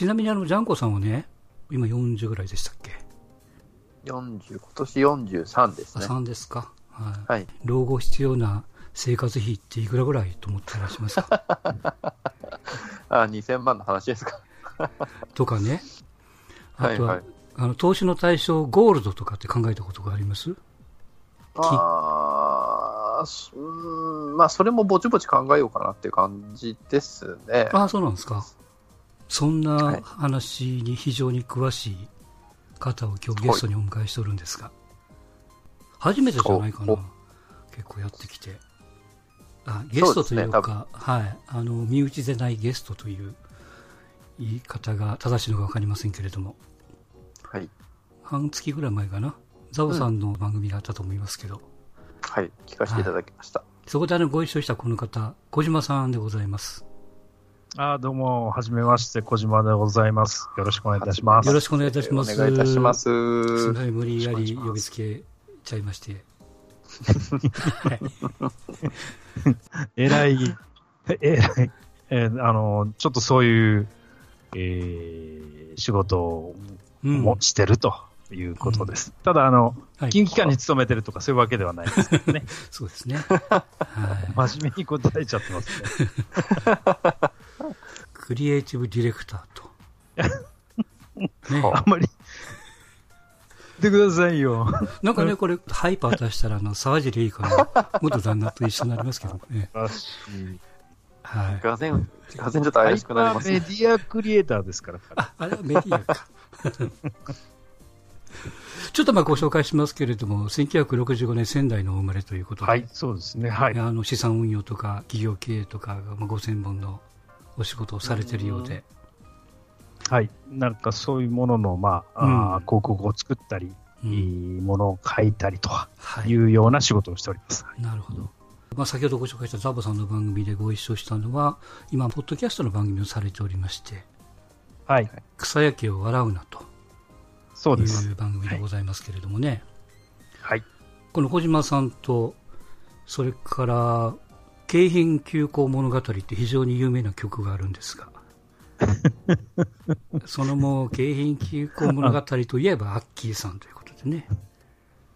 ちなみにあの、ジャンコさんはね、今40ぐらいでしたっけ？40、今年43ですあ、ね。3ですか。はい。はい。老後必要な生活費っていくらぐらいと思ってらっしゃいますか？あ、2000万の話ですか？とかね。あとは、はいはい。あの、投資の対象、ゴールドとかって考えたことがあります？あうんまあ、それもぼちぼち考えようかなっていう感じですね。ああ、そうなんですか。そんはない話に非常に詳しい方を今日ゲストにお迎えしておるんですが、初めてじゃないかな。結構やってきて。あゲストというか、はい。あの、身内でないゲストという言い方が正しいのかわかりませんけれども、はい。半月ぐらい前かな。ザオさんの番組があったと思いますけど、はい。聞かせていただきました。そこであのご一緒したこの方、小島さんでございます。あーどうも、はじめまして、小島でござざいます。よろしくお願いいたします。よろしくお願いいたします。お願いいたします。すみません、無理やりよろしくお願いします呼びつけちゃいまして。えらい、えらい、えーあの、ちょっとそういう、えー仕事もしてるということです。ただ、あの、はい近畿間に勤めてるとかそういうわけではないですけどね。そうですね。はい。真面目に答えちゃってますね。クリエイティブディレクターと。ね、あんまり、言ってくださいよ。なんかね、これ、ハイパー出したら、あの、沢尻エリカの元旦那と一緒になりますけどね。はい。がぜん、がぜんちょっと怪しくなりますね。メディアクリエイターですから。あ、あれはメディアか。ちょっとまあご紹介しますけれども、1965年仙台のお生まれということで、はい、そうですね。はい。あの資産運用とか企業経営とかがまあ5000本のお仕事をされてるようで、はい。なんかそういうものの、まあ、うん広告を作ったり、うんいいものを書いたりといい、うような仕事をしております。なるほど。まあ、先ほどご紹介したザボさんの番組でご一緒したのは、今、ポッドキャストの番組をされておりまして、はい。草野球を笑うなとそうです。いう番組でございますけれどもね、はい。この小島さんと、それから、京浜急行物語って非常に有名な曲があるんですが、そのもう、京浜急行物語といえば、アッキーさんということでね、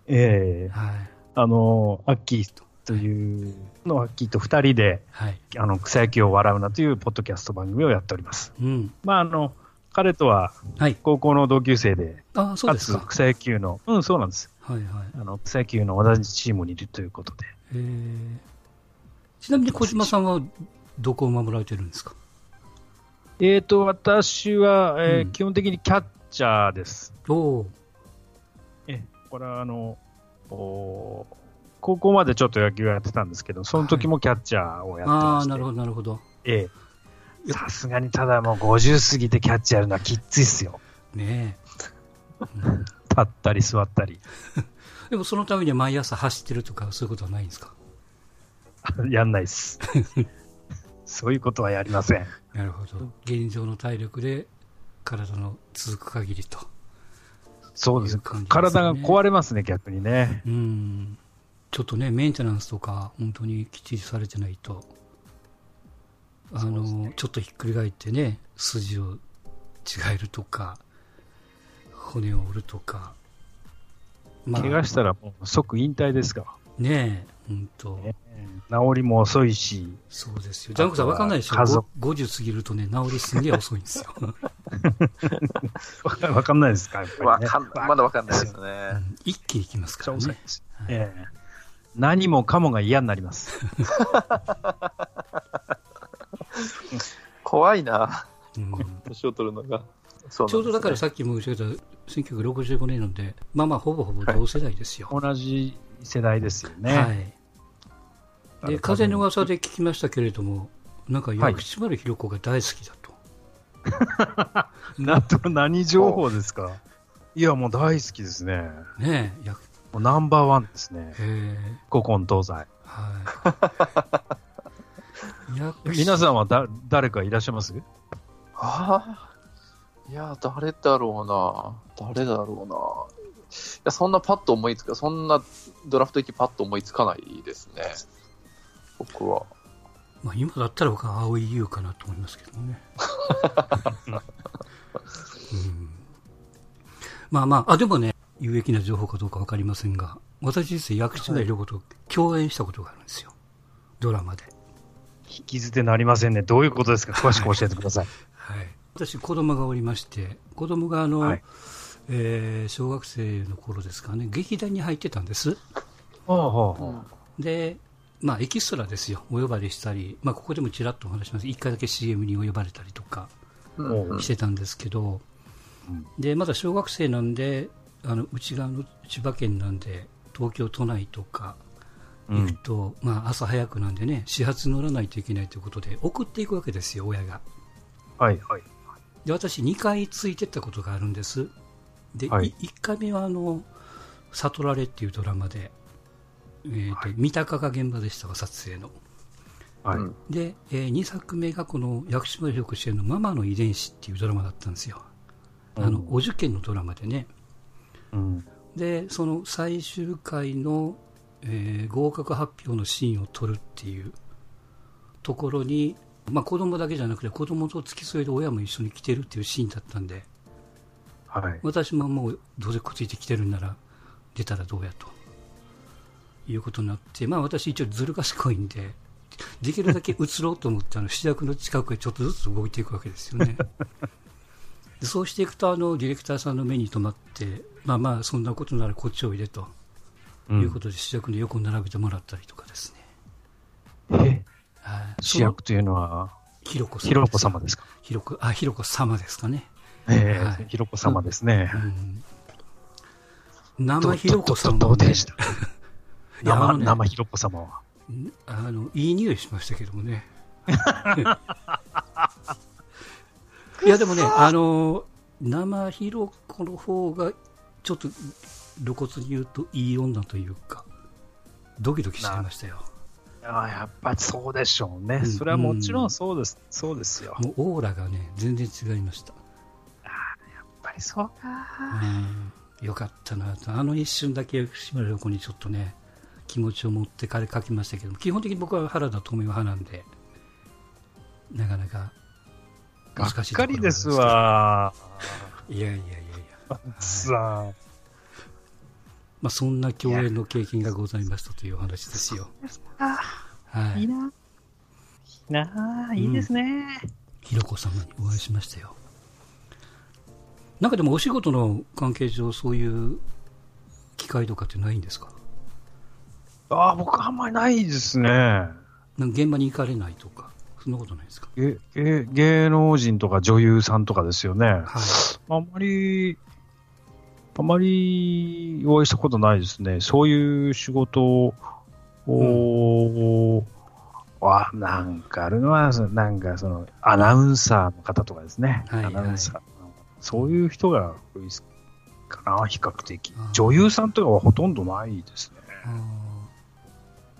ええはい。あの、アッキーというのアッキーと二人で、はい。あの、草野球を笑うなというポッドキャスト番組をやっております。うん。まあ、あの、彼とははい。高校の同級生で、ああ、そうですか。かつ草野球の、うん、そうなんです。はいはい。あの、草野球の同じチームにいるということで。えーちなみに小島さんはどこを守られてるんですか？えーと、私は、えーうん。基本的にキャッチャーです。おお。えこれはあの、お高校までちょっと野球やってたんですけど、その時もキャッチャーをやってあまして、あなるほどなるほど。ええ。さすがにただもう50過ぎてキャッチャーやるのはきっついっすよ。ねえ、う ん立ったり座ったり。でもそのためには毎朝走ってるとかそういうことはないんですか？やんないっす。そういうことはやりません。なるほど。現状の体力で体の続く限りと。そうです。ね。体が壊れますね、逆にね。うん。ちょっとねメンテナンスとか本当にきっちりされてないと。あの、ちょっとひっくり返ってね筋を違えるとか骨を折るとか。ま怪我したらもう即引退ですから。ねえ本当、ね治りも遅いし、そうですよ。ジャンクさん分かんないでしょ？家族。ご50過ぎるとね治りすんげえ遅いんですよ、わ かわかんないですか、やっぱり、ね。わかんまだわかんないですね。うん。一気にきますからね。ええ。何もかもが嫌になります。怖いな、うん。年を取るのが。そうちょうどだからささっき申し上げた1965年なのでまあまあほぼほぼ同世代ですよ、同じ世代ですよね。はい、で風の噂で聞きましたけれどもなんかはい薬師丸ひろ子が大好きだと、なんと何情報ですか？いや、もう大好きですね。ねえやもうナンバーワンですね。え古今東西。はい 皆さんはだ誰かいらっしゃいます？ああ。いや、誰だろうな。誰だろうな。いや、そんなパッと思いつか、そんなドラフト行きパッと思いつかないですね。僕は。まあ、今だったら僕は青い優かなと思いますけどねまあまあ、あ、でもね、有益な情報かどうかわかりませんが、私実は薬師丸ひろ子と共演したことがあるんですよ。ドラマで。引き捨てなりませんね。どういうことですか？詳しく教えてください。はい。私、子供がおりまして、子供があの、はいえー小学生の頃ですかね、劇団に入ってたんです。ほうほうほで、まあ、エキストラですよ。お呼ばれしたり、まあ、ここでもちらっとお話します。一回だけ CM にお呼ばれたりとかうんうんしてたんですけど、うんで、まだ小学生なんで、あの、内側の千葉県なんで、東京都内とかう。行くと、まあ、朝早くなんでね、始発乗らないといけないということで、送っていくわけですよ、親が。はいはい。で、私2回ついてったことがあるんです。で、はい1回目はあの、悟られっていうドラマで、えーとはい三鷹が現場でしたわ、撮影の。はい。うんで、え2作目がこの薬師丸ひろ子主演のママの遺伝子っていうドラマだったんですよ。あの、うんお受験のドラマでね。うん。で、その最終回の、えー合格発表のシーンを撮るっていうところに、まあ子供だけじゃなくて子供と付き添いで親も一緒に来てるっていうシーンだったんで、はい。私ももうどうせくっついてきてるんなら出たらどうやということになって、まあ私一応ずる賢いんで、できるだけ映ろうと思ってあの主役の近くへちょっとずつ動いていくわけですよね。でそうしていくとあのディレクターさんの目に留まって、まあまあそんなことならこっちおいでとうんいうことで主役の横に並べてもらったりとかですね。主役というのは、ひろこひろこ様ですか？ひろこ、あ、ひろこ様ですかね。ええはいひろこ様ですね。うん、生ひろこさんどもねうでした？生、ね生ひろこ様は。あの、いい匂いしましたけどもね。いや、でもね、あの、生ひろこの方が、ちょっと露骨に言うといい女というか、ドキドキしてましたよ。ああ、やっぱりそうでしょうね。うんそれはもちろんそうです。そうですよ。もうオーラがね、全然違いました。ぱりそうか。うん、よかったなと。あの一瞬だけ島田横にちょっとね、気持ちを持って彼書きましたけども、基本的に僕は原田知世派なんで、なかなかがっ難しいところかりですわ。いやいやいやいや。さまあ、そんな共演の経験がございましたというお話ですよ。あ、はいい。な。いいな、いいですね。ひろこ様にお会いしましたよ。なんかでもお仕事の関係上、そういう機会とかってないんですか？ああ、僕あんまりないですね。なんか現場に行かれないとか、そんなことないですか？げ芸芸能人とか女優さんとかですよね。はい。あんまり、あまりお会いしたことないですね。そういう仕事を、は、なんかあるのは、なんかその、アナウンサーの方とかですね。はいアナウンサー。そういう人が多いかな、比較的。女優さんとかはほとんどないですね。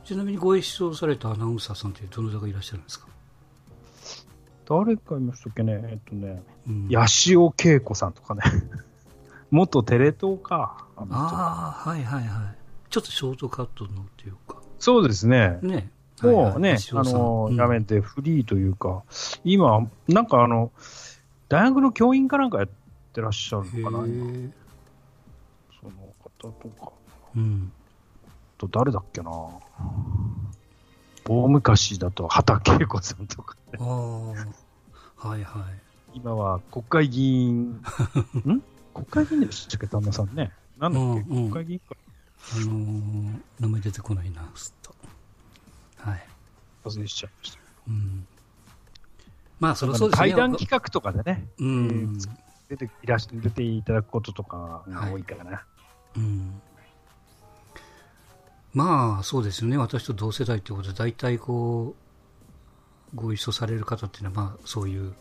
ちなみにご一緒されたアナウンサーさんってどの方いらっしゃるんですか、誰かいましたっけね、えっとね、うん、八尾恵子さんとかね。元テレ東か。あああ、はいはいはい。ちょっとショートカットのっていうか。そうですね。ね。もうはいはいあの、うんやめてフリーというか、今、なんかあの、大学の教員かなんかやってらっしゃるのかな、その方とか、うん。と誰だっけな大昔だと畑恵子さんとか、ああ、はいはい。今は国会議員、ん？国会議員でしたっけ、旦那さんね。なんだっけ、国会議員か。あのー名前出てこないな、すっと。はい。忘れしちゃいました。うん。まあ、そりゃそうですね。対談企画とかでね、うん。出ていらし出ていただくこととかが多いからな。うん。まあ、そうですよね。私と同世代ということで、大体こう、ご一緒される方っていうのは、まあ、そういう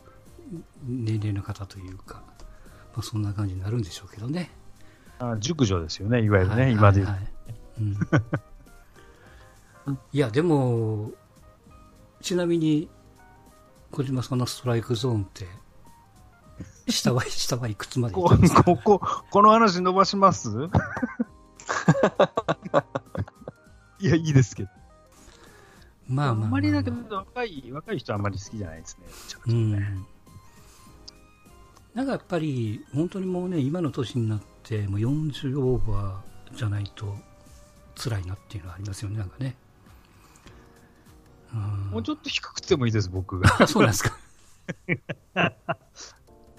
年齢の方というか、まあ、そんな感じになるんでしょうけどね。あ熟女ですよね、いわゆるね、はい今ではいうん、いや、でも、ちなみに、小島さんのストライクゾーンって、下は、下はいくつまで行こここ、この話伸ばします？いや、いいですけど。まあまあまあ、あんまりだけど、若い、若い人はあんまり好きじゃないですね。うんね。なんかやっぱり、本当にもうね、今の年になっってもう40オーバーじゃないと辛いなっていうのはありますよねなんかねうんもうちょっと低くてもいいです、僕。あそうなんですか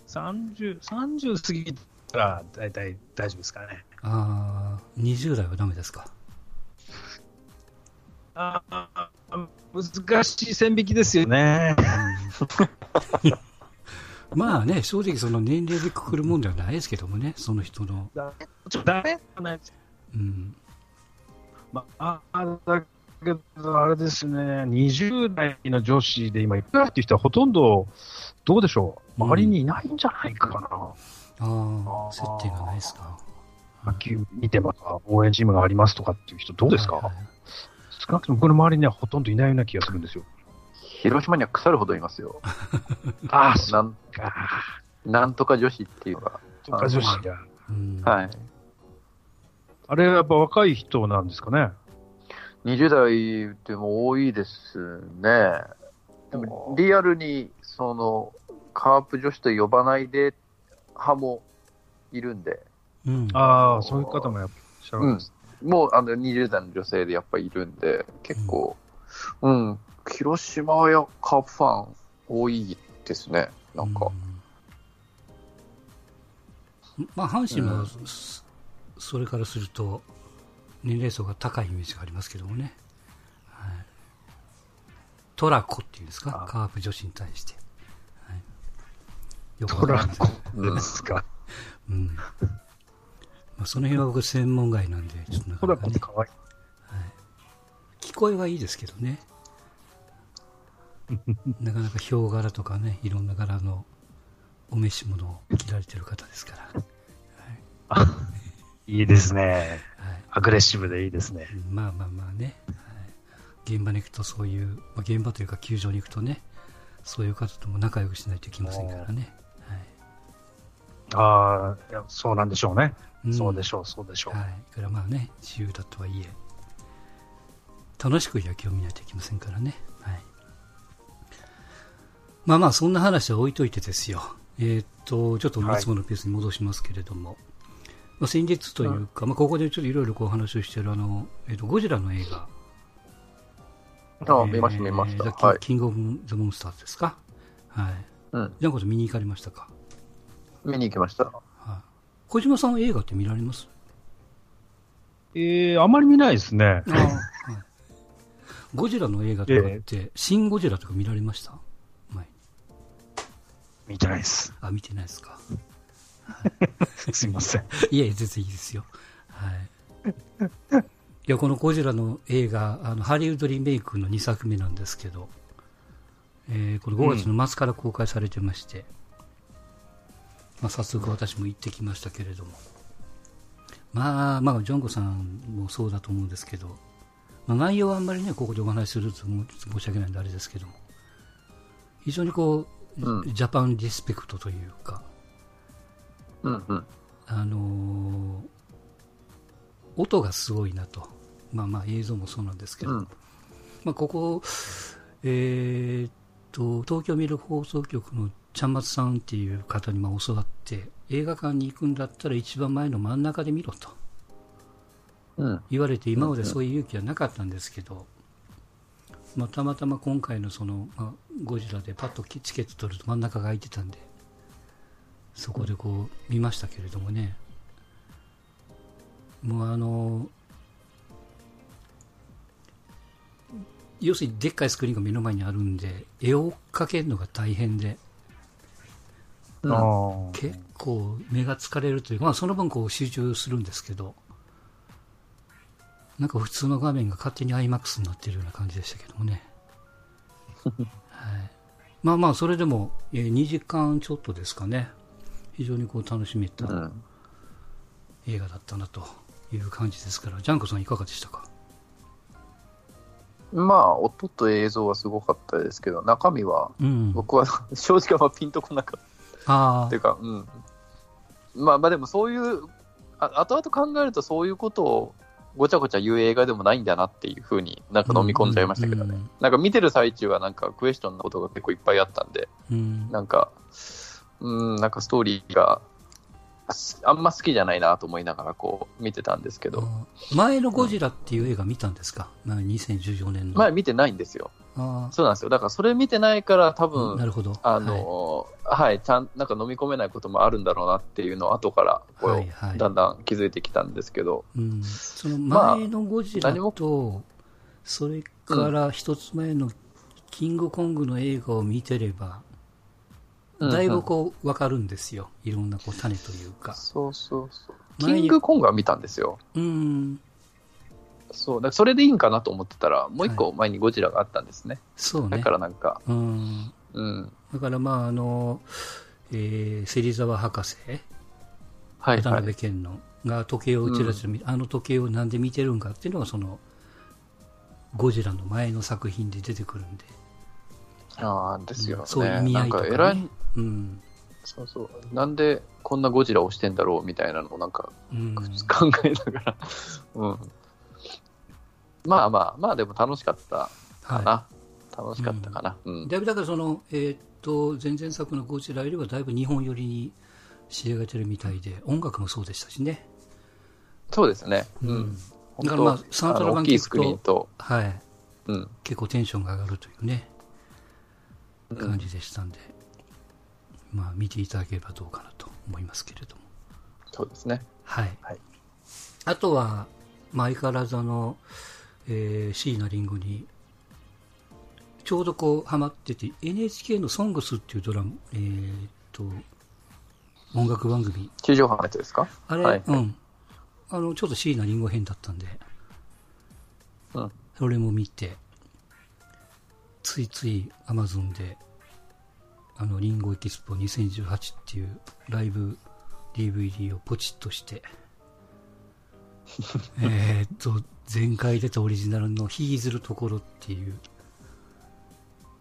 30、30過ぎたら大体大丈夫ですかね。ああ20代はダメですかああ、難しい線引きですよね。まあね正直その年齢でくくるもんではないですけどもねその人のちょっとダメないうんまあ、あだけど、あれですね、20代の女子で今、いくらっていう人はほとんど、どうでしょう、周りにいないんじゃないかな。ああ接点がないですか野球見てますか、応援チームがありますとかっていう人、どうですか、はいはい少なくとも僕の周りにはほとんどいないような気がするんですよ。広島には腐るほどいますよ。ああ、そなうんか。なんとか女子っていうのが。そっか、女子が。うんはい。あれはやっぱ若い人なんですかね？20代でも多いですね。でもリアルに、その、カープ女子と呼ばないで派もいるんで、うん。ああ、そういう方もやっぱしゃるんです。もうあの20代の女性でやっぱりいるんで、結構、うん、広島やカープファン多いですね、なんか。うん。まあ阪神は、うん。そそれからすると年齢層が高いイメージがありますけどもね、はい、トラコっていうんですか？あ。カープ女子に対して、はい、トラわかんない。ですうん。うんまあ、その辺は僕専門外なんでちょっとなかトラなかね。コって可愛い。聞こえはいいですけどね。なかなかヒョウ柄とかねいろんな柄のお召し物を着られてる方ですから、い いですね。はい。アグレッシブでいいですね。まあまあまあね、はい、現場に行くとそういう、まあ、現場というか球場に行くとねそういう方とも仲良くしないといけませんからね、ああ、いやそうなんでしょうね。はい、ん。そうでしょう、そうでしょう。はい、これはまあね自由だとはいえ楽しく野球を見ないといけませんからね、はい、まあまあそんな話は置いといてですよ。えーっとちょっといつものペースに戻しますけれども、まあ、先日というか、まあ、ここでちょっといろいろこう話をしているあの、えーっとゴジラの映画あ、見ました、見ました。はい。キングオブ・ザ・モンスターズですか？はい。うん。ジャンコさん見に行かれましたか？見に行きました。はい。小島さんは映画って見られます？えー、あまり見ないですね。ああ、はい。ゴジラの映画とかって、シン・ゴジラとか見られました？前に見てないです。あ、見てないですか。すいません。いえ、全然いいですよ。はい。いや、このゴジラの映画、あの、ハリウッドリメイクの2作目なんですけど、えーこれ5月の末から公開されてまして、まあ、早速私も行ってきましたけれども、まあ、まあ、ジョンゴさんもそうだと思うんですけど、まあ、内容はあんまりね、ここでお話しすると申し訳ないんであれですけども、非常にこう、うんジャパンリスペクトというか、うんうん。あのー音がすごいなと。まあまあ映像もそうなんですけど、うん。まあここ、えーっと、東京ミル放送局のちゃんまつさんっていう方にまあ教わって、映画館に行くんだったら一番前の真ん中で見ろとうん。言われて、今までそういう勇気はなかったんですけど、まあたまたま今回のその、まあ、ゴジラでパッとチケット取ると真ん中が空いてたんで、そこでこう見ましたけれどもね、もうあの、要するにでっかいスクリーンが目の前にあるんで、絵を追っかけるのが大変で、結構目が疲れるというか、まあその分こう集中するんですけど、なんか普通の画面が勝手に IMAX になってるような感じでしたけどもね。はい、まあまあ、それでも、えー2時間ちょっとですかね。非常にこう楽しめたうん。映画だったなという感じですから、ジャンコさんいかがでしたか？まあ、音と映像はすごかったですけど、中身は、うん。僕は 正直あんまピンとこなかった。あっていうか、うん。まあまあでもそういう、あ後々考えるとそういうことをごちゃごちゃ言う映画でもないんだなっていうふうになんか飲み込んじゃいましたけどね。うんなんか見てる最中はなんかクエスチョンなことが結構いっぱいあったんで、うん。なんか、うん、なんかストーリーがあんま好きじゃないなと思いながらこう見てたんですけど、あ前のゴジラっていう映画見たんですか、まあ、2014年の。前見てないんですよ。あそうなんですよ。だからそれ見てないから多あ、な分、るほど。あの、はい、ちゃん、なんか飲み込めないこともあるんだろうなっていうのを後からこう、はいはい。だんだん気づいてきたんですけど、うん、そのまあ前のゴジラ何もと、それから一つ前のキングコングの映画を見てれば、だいぶこう分かるんですよ。いろんなこう種というか。そうそうそう。キングコングは見たんですよ。うん、そう。だからそれでいいんかなと思ってたら、もう一個前にゴジラがあったんですね。そうねだか。らなんか、うん。うん。だからまあ、あの、えー、芹沢博士、はいはい。渡辺謙の、が時計をちらちら見、あの時計をなんで見てるんかっていうのが、その、ゴジラの前の作品で出てくるんで、ああ、ですよね。そういう意味合いとか、ね。なんか偉い、うん。そうそう。なんでこんなゴジラをしてんだろうみたいなのをなんかうん。考えながら、うん。まあまあ、まあでも楽しかったかな。は楽しかったかな。うんい。。だいぶだからその、えーっと、前々作のゴジラよりはだいぶ日本寄りに仕上げてるみたいで、音楽もそうでしたしね。そうですね。ううんん。だからまあサントラ版あの大きいスクリーンと、はい。うん。結構テンションが上がるというね、うん感じでしたんで、まあ見ていただければどうかなと思いますけれども。そうですね。はい。はいあとは、まあ、相変わらずあの、えー、椎名林檎に、ちょうどこう、ハマってて、NHK のソングスっていうドラマ、えーっと、音楽番組。地上波のやつですか？あれ、はいうん。あの、ちょっと椎名林檎編だったんで、うん。それも見て、ついつい Amazon で、あの、リンゴエキスポ2018っていうライブ DVD をポチッとして、えーっと、前回出たオリジナルのヒーズるところっていう、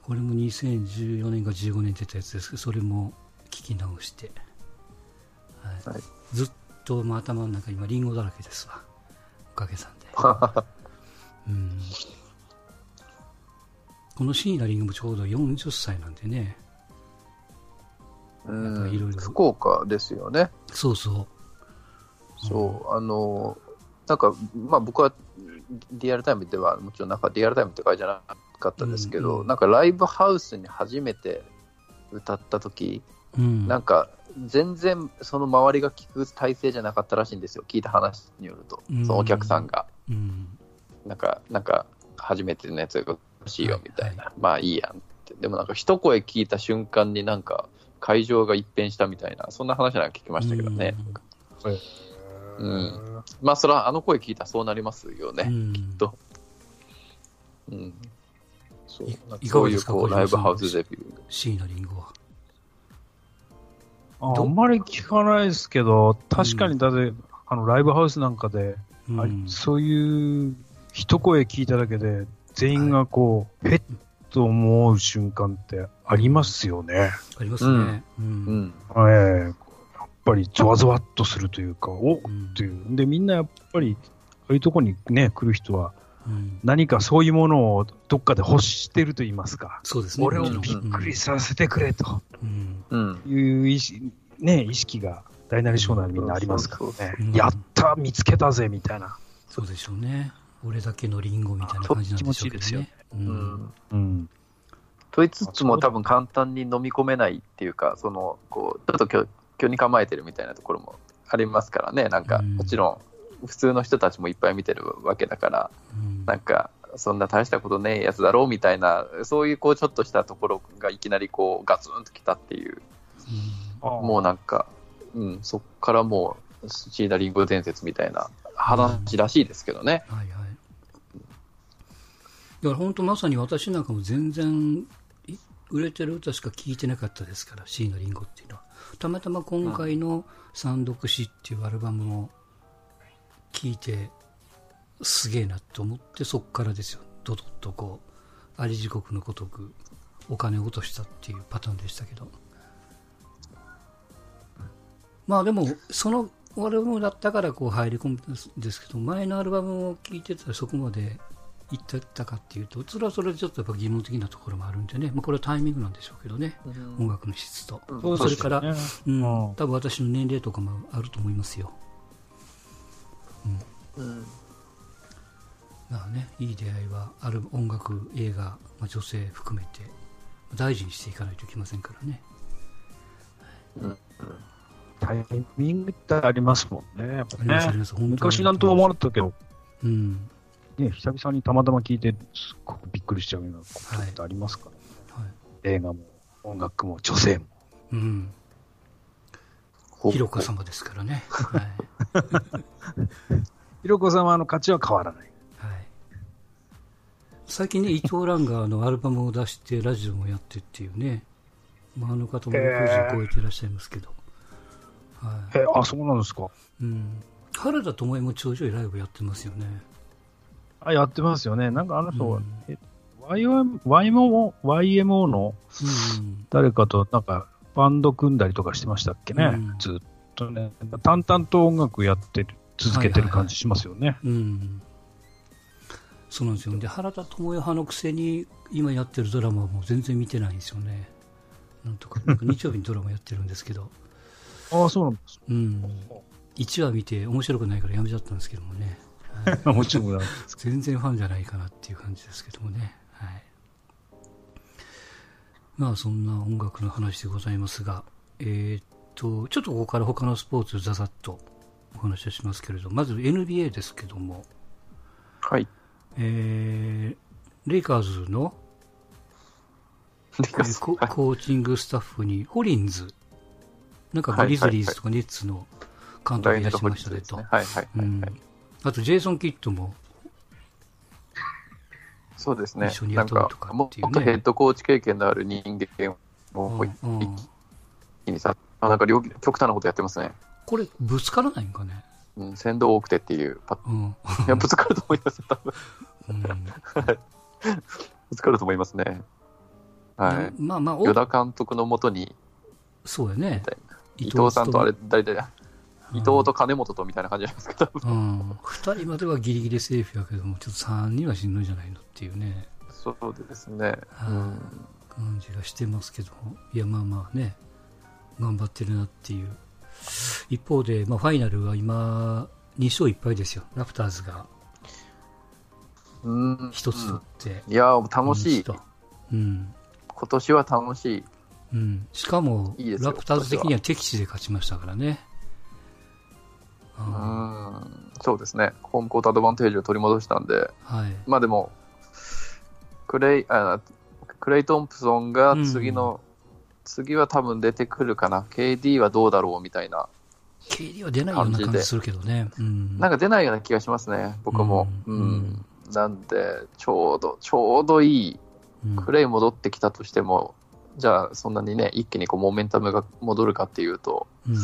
これも2014年か15年出たやつですけど、それも聞き直して、はいはいずっともう頭の中今リンゴだらけですわ。おかげさんで。うんこの椎名林檎もちょうど40歳なんでね。うなんかいろいろん。福岡ですよね。そうそう。そう、あの、なんか、まあ僕はリアルタイムでは、もちろんなんかリアルタイムって感じじゃなかったですけど、うんうんなんかライブハウスに初めて歌った時、うん。なんか全然その周りが聞く体制じゃなかったらしいんですよ、聞いた話によると、うんそのお客さんが、うん。なんか、なんか初めてのやつが欲しいよみたいな、はまあいいやんって、でもなんか一声聞いた瞬間になんか会場が一変したみたいな、そんな話なんか聞きましたけどね。うんまあそれはあの声聞いたらそうなりますよね。うん。とうん。そうそういうこうライブハウスデビュー。椎名林檎は。あどあんまり聞かないですけど、確かにだって、あのライブハウスなんかで、うんそういう一声聞いただけで、全員がこう、へっと思う瞬間ってありますよね。ありますね。う。うんん。ええやっぱりゾワゾワっとするというか、おっうんていう。で、みんなやっぱり、ああいうとこにね、来る人は、うん何かそういうものをどっかで欲してると言いますか。そうですね。俺をびっくりさせてくれとうん。うん。いう意識,、ね、意識が大なり小なりみんなありますからね。うんやった見つけたぜみたいな。そうでしょうね。俺だけのリンゴみたいなそ感じなんでしょうけど気持ちいいね。う。うんん。うん。と言いつつも多分簡単に飲み込めないっていうか、その、こう、ちょっと虚虚に構えてるみたいなところもありますからね。なんか、うんもちろん、普通の人たちもいっぱい見てるわけだから、うんなんか、そんな大したことねえやつだろうみたいな、そういうこうちょっとしたところがいきなりこうガツンときたっていう、もうなんか、うん、そっからもう、シーダリンゴ伝説みたいな話らしいですけどね。はいはい。だから本当まさに私なんかも全然売れてる歌しか聴いてなかったですから、椎名林檎っていうのは。たまたま今回の三読詩っていうアルバムを聴いて、すげえなと思ってそっからですよ。ドドッとこう、あり地獄のごとくお金を落としたっていうパターンでしたけど。まあでも、そのアルバムだったからこう入り込むんですけど、前のアルバムを聴いてたらそこまで行ってたかっていうと、それはそれでちょっとやっぱ疑問的なところもあるんでね、まあ、これはタイミングなんでしょうけどね、音楽の質と。うん。それから、ね。うん、うん。多分私の年齢とかもあると思いますよ。うん。まあね、いい出会いはある音楽、映画、まあ、女性含めて大事にしていかないといけませんからね。タイミングってありますもんね。ね。昔なんとは思わなかったけど、うん。ね、久々にたまたま聞いて、すっごくびっくりしちゃうようなことってありますから、はい。映画も音楽も女性も。うん。ほひろこ様ですからね。はい。ひろこ様の価値は変わらない。はい。最近ね、伊藤蘭があのアルバムを出して、ラジオもやってっていうね。まあ、あの方も60超えていらっしゃいますけど。はい。え、あ、そうなんですか。うん。原田知世もちょいちょいライブやってますよね。あ、やってますよね。なんかあの人は、うんえ YM YMO, YMO のうん。誰かとなんかバンド組んだりとかしてましたっけね。うんずっとね。淡々と音楽やってる、続けてる感じしますよね。うん。そうなんですよ。で、原田知世派のくせに、今やってるドラマはもう全然見てないんですよね。なんとか日曜日にドラマやってるんですけど、あ あ、そうなんです。うん。1話見て面白くないからやめちゃったんですけどもね。はいもちろん全然ファンじゃないかなっていう感じですけどもね。はい。まあそんな音楽の話でございますが、えーっと、ちょっとここから他のスポーツざざっとお話をしますけれど、まず NBA ですけども、はい。えー、レイカーズの、えーコーチングスタッフにホリンズ、なんかグリズリーズとかネッツの監督いらっしゃいましたねと。あと、ジェイソン・キッドも、そうですね一緒。に雇うとかもっとヘッドコーチ経験のある人間をうん一うん気にさ、あなんか両極端なことやってますね。これ、ぶつからないんかね？うん、先導多くてっていうパうん。いや、ぶつかると思いますよ、多分。うんぶつかると思いますね。はい。まあまあ、お与田監督のもとに、そうやね。伊藤さんとあれ、うん誰だ伊藤と金本とみたいな感じじゃないですか。うん。二人まではギリギリセーフやけども、ちょっと三人はしんどいんじゃないのっていうね、そうですね。はいうん感じがしてますけど、いや、まあまあね、頑張ってるなっていう。一方で、まあ、ファイナルは今、2勝1敗ですよ。ラプターズがうん。一つ取って。いや、楽しい。と。うん。今年は楽しい。うん。しかも、ラプターズ的には敵地で勝ちましたからね。うあん。そうですね。ホームコートアドバンテージを取り戻したんで、ーはい。まあでも、クレイ、あクレイ・トンプソンが次の、次は多分出てくるかな。KD はどうだろうみたいな。KD は出ないような感じするけどね。うん。なんか出ないような気がしますね、僕も。ううんん。なんで、ちょうど、ちょうどいい。うんクレイ戻ってきたとしても、じゃあそんなにね、一気にこうモメンタムが戻るかっていうと、うん。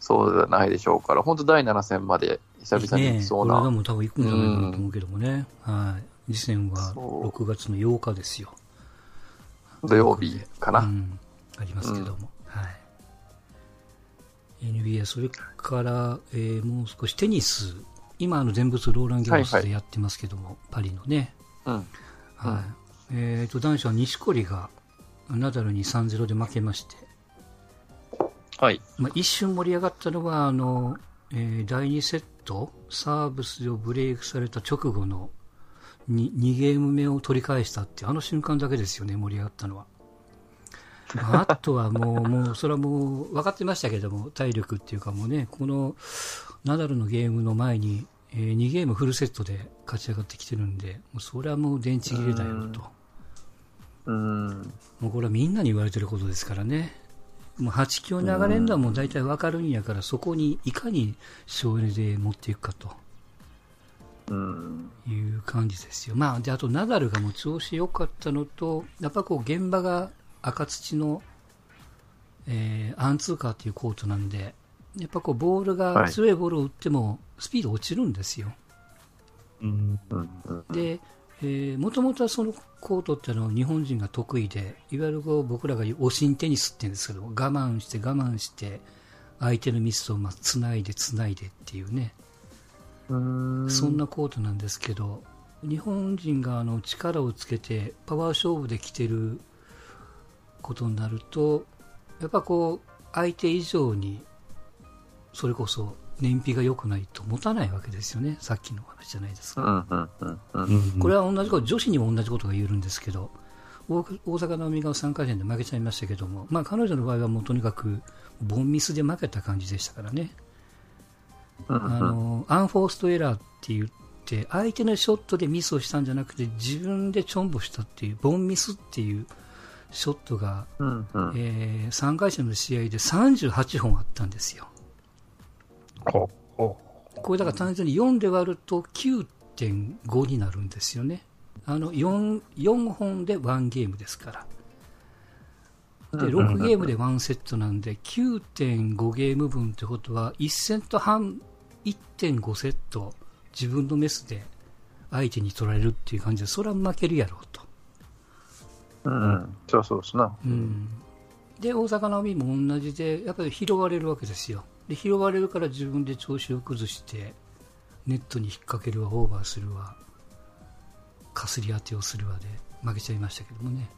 そうじゃないでしょうから、本当第7戦まで久々に行きそうな。ねこれがもう多分行くんじゃないかなと思うけどもね。はい。次戦はそう6月の8日ですよ。土曜日かな。うん。ありますけども。はい。NBA、それから、えーもう少しテニス。今、あの、全仏ローランギャロスはいはいでやってますけども、パリのね。うん。はい。えっ、と、男子は錦織が、ナダルに3-0で負けまして、はい。まあ、一瞬盛り上がったのは、あの、えー第2セット、サーブスをブレイクされた直後のに 2, ゲーム目を取り返したっていう、あの瞬間だけですよね、盛り上がったのは。まああとはもう、もう、それはもう分かってましたけども、体力っていうかもうね、このナダルのゲームの前に、え2ゲームフルセットで勝ち上がってきてるんで、もうそれはもう電池切れだよと。うん。もうこれはみんなに言われてることですからね。もう8強流れるのはもう大体わかるんやから、そこにいかに省エネで持っていくかとうん。いう感じですよ。まあ、で、あとナダルがもう調子良かったのと、やっぱこう現場が赤土の、えーアンツーカーっていうコートなんで、やっぱこうボールが、はい強いボールを打ってもスピード落ちるんですよ。うん。うん。うんで、もともとはそのコートっていうのは日本人が得意で、いわゆるこう僕らが言うおしんテニスって言うんですけど、我慢して我慢して、相手のミスをまあつないでつないでっていうね、うん。そんなコートなんですけど、日本人があの力をつけてパワー勝負で来てることになるとやっぱこう相手以上にそれこそ燃費が良くないと持たないわけですよね。さっきの話じゃないですか。これは同じこと女子にも同じことが言えるんですけど大大坂なおみが3回戦で負けちゃいましたけども、まあ、彼女の場合はもうとにかくボンミスで負けた感じでしたからね。うんあのアンフォーストエラーって言って相手のショットでミスをしたんじゃなくて自分でチョンボしたっていうボンミスっていうショットが、うんうん。えー3回戦の試合で38本あったんですよこれだから単純に4で割ると9.5になるんですよね。あの 4, 4本で1ゲームですから。で6ゲームで1セットなんで9.5ゲーム分ってことは1セット半1.5セット自分のメスで相手に取られるっていう感じでそれは負けるやろうと、うんうん。そうそうですな。うん、で大坂なおみも同じでやっぱり拾われるわけですよで拾われるから自分で調子を崩してネットに引っ掛けるわオーバーするわかすり当てをするわで負けちゃいましたけどもね。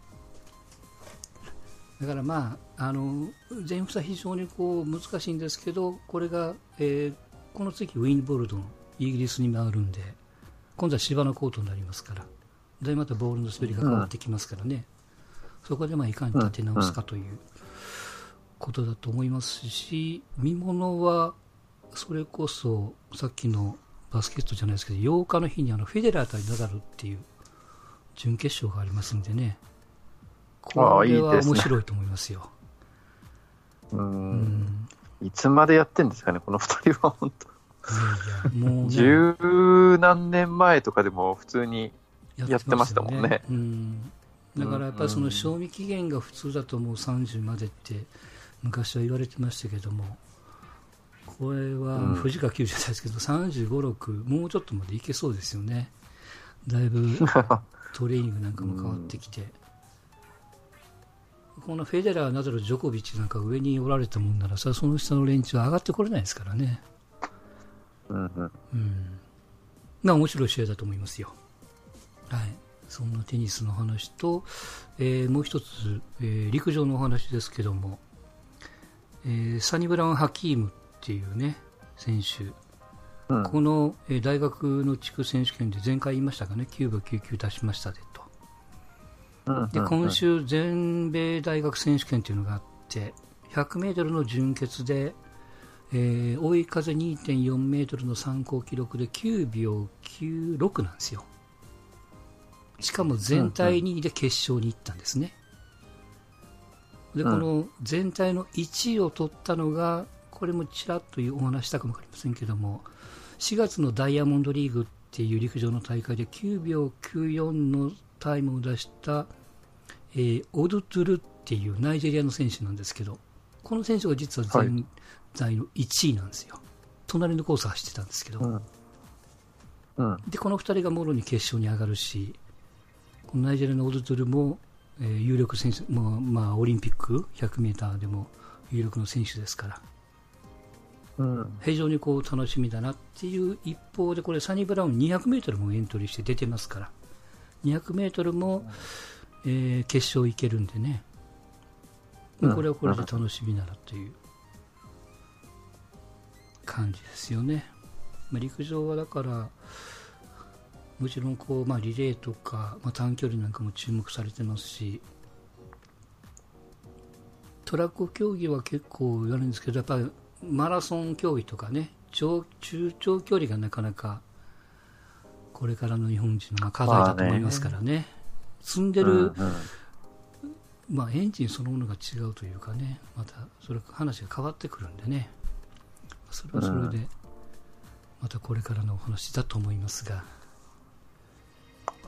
だからまああの全房非常にこう難しいんですけどこれが、えーこの次ウィンボルドンイギリスに回るんで今度は芝のコートになりますからでまたボールの滑りが変わってきますからね、そこでまあいかに立て直すかという。ことだと思いますし、見物はそれこそさっきのバスケットじゃないですけど、8日の日にあのフェデラー対ナダルっていう準決勝がありますんでね、これは面白いと思いますよ。う。うんんいつまでやってんですかね、この二人は本当。もうね 十何年前とかでも普通に。やってましたもんねうん、だからやっぱりその賞味期限が普通だともう30までって昔は言われてましたけどもこれはうん。藤川球児じゃないですけど、35、6もうちょっとまでいけそうですよね。だいぶ トレーニングなんかも変わってきて、このフェデラー、ナダル、ジョコビッチなんか上におられたもんならさその下の連中は上がってこれないですからね、うんうん。うん、まあ面白い試合だと思いますよ。はい、そんなテニスの話と、えーもう一つ、えー陸上のお話ですけども、えーサニブラウン・ハキームっていうね選手、うんこの、えー大学の地区選手権で前回言いましたかね9秒99出しましたでとうんで今週、全米大学選手権っていうのがあって、100メートルの準決で、えー追い風2.4メートルの参考記録で9秒96なんですよ。しかも全体2位で決勝に行ったんですね。で、うんこの全体の1位を取ったのが、これもちらっというお話したかもわかりませんけども、4月のダイヤモンドリーグっていう陸上の大会で9秒94のタイムを出した、えーオドトゥルっていうナイジェリアの選手なんですけど、この選手が実は全体の1位なんですよ。隣のコース走ってたんですけど、うん。うん。で、この2人がもろに決勝に上がるし、このナイジェリアのオドトゥルも、えー有力選手、もうまあ、オリンピック100メーターでも有力の選手ですから、うん。非常にこう楽しみだなっていう一方で、これ、サニブラウン200メートルもエントリーして出てますから、200メートルも、えー決勝行けるんでね、うんこれはこれで楽しみだなという感じですよね。まあ、陸上はだから、もちろんこう、まあ、リレーとか、まあ、短距離なんかも注目されてますし、トラック競技は結構言われるんですけど、やっぱりマラソン競技とかね、長中長距離がなかなか、これからの日本人のまあ課題だと思いますからね、積んでる、うんまあ、エンジンそのものが違うというかね、またそれ話が変わってくるんでね、それはそれで、またこれからのお話だと思いますが、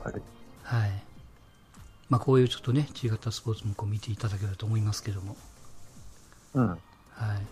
はい。はい。まあ、こういうちょっとね、違ったスポーツもこう見ていただければと思いますけども、うん。はい。